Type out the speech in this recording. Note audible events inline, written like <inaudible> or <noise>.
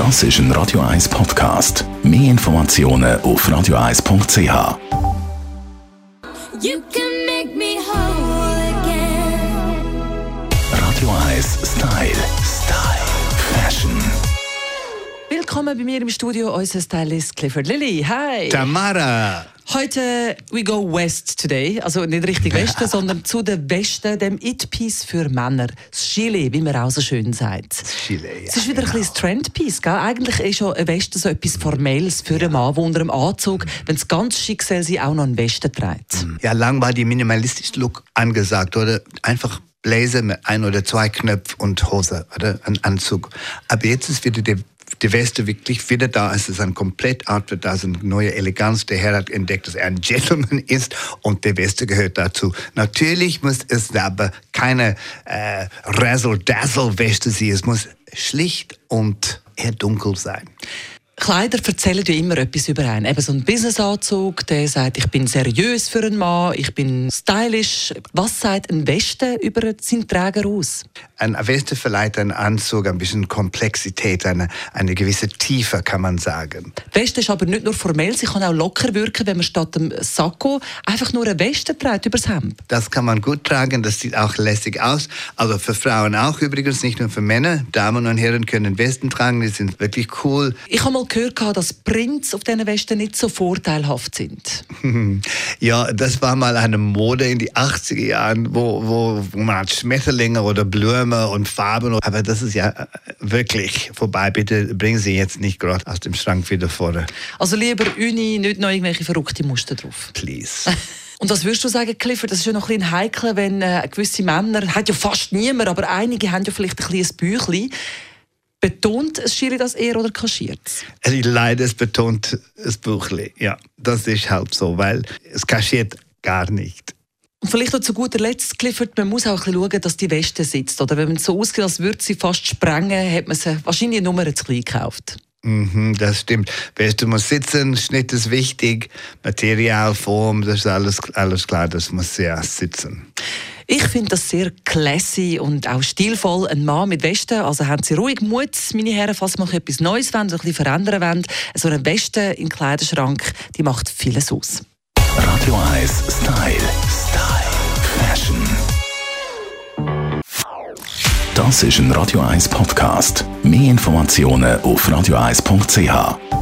Das ist ein Radio 1 Podcast. Mehr Informationen auf radio1.ch. You can make me whole again. Radio 1 Style. Style. Fashion. Willkommen bei mir im Studio, unser Stylist Clifford Lilly. Hi! Tamara. Heute we go west today, also nicht richtig Westen, <laughs> sondern zu den Westen, dem It-Piece für Männer, das Chile, wie man auch so schön sagt. Chile, ja, Es ist wieder ein genau. bisschen Trendpiece, gell? Eigentlich ist schon ein Westen so etwas Formelles für einen Mann, der unter einem Anzug, wenn es ganz schick soll, sie auch noch einen Westen trägt. Ja, lang war die minimalistische Look angesagt, oder? Einfach Blazer mit ein oder zwei Knöpfen und Hose, oder? Ein Anzug. Aber jetzt ist wieder die, die Weste wirklich wieder da. Es ist ein komplett Outfit, da ist eine neue Eleganz. Der Herr hat entdeckt, dass er ein Gentleman <laughs> ist und die Weste gehört dazu. Natürlich muss es aber keine äh, Razzle-Dazzle-Weste sein. Es muss schlicht und eher dunkel sein. Kleider erzählen ja immer etwas über einen. Eben so ein Businessanzug, der sagt, ich bin seriös für einen Mann, ich bin stylisch. Was sagt ein Westen über seinen Träger aus? Ein Weste verleiht einen Anzug ein bisschen Komplexität, eine, eine gewisse Tiefe, kann man sagen. Die Weste ist aber nicht nur formell, sie kann auch locker wirken, wenn man statt dem Sakko einfach nur eine Weste trägt übers Hemd. Das kann man gut tragen, das sieht auch lässig aus. Also für Frauen auch übrigens, nicht nur für Männer. Damen und Herren können Westen tragen, die sind wirklich cool. Ich habe mal gehört, dass Prints auf diesen Westen nicht so vorteilhaft sind. <laughs> Ja, das war mal eine Mode in die 80er Jahren, wo, wo, wo man hat Schmetterlinge oder Blume und Farben. Aber das ist ja äh, wirklich vorbei. Bitte bringen Sie jetzt nicht gerade aus dem Schrank wieder vor. Also lieber Uni, nicht noch irgendwelche verrückte Muster drauf. Please. <laughs> Und was würdest du sagen, Clifford? Das ist ja noch ein bisschen heikel, wenn äh, gewisse Männer, hat ja fast niemand, aber einige haben ja vielleicht ein kleines Büchlein. Betont es Schiri das eher oder kaschiert es? Also leider, es betont das Buchli. Ja, das ist halt so, weil es kaschiert gar nicht. Und vielleicht noch zu guter Letzt, Clifford, man muss auch ein bisschen schauen, dass die Weste sitzt. Oder wenn man so aussieht, als würde sie fast sprengen, hat man sie wahrscheinlich Nummer zu klein gekauft. Mhm, das stimmt. Weste muss sitzen, Schnitt ist wichtig, Material, Form, das ist alles, alles klar, das muss ja sitzen. Ich finde das sehr classy und auch stilvoll. Ein Mann mit Weste, also haben Sie ruhig Mut, meine Herren, falls Sie etwas Neues wollen, ein bisschen verändern wollen. So eine Weste im Kleiderschrank, die macht vieles aus. Radio 1 Style. Style. Fashion. Das ist ein Radio 1 Podcast. Mehr Informationen auf radio1.ch.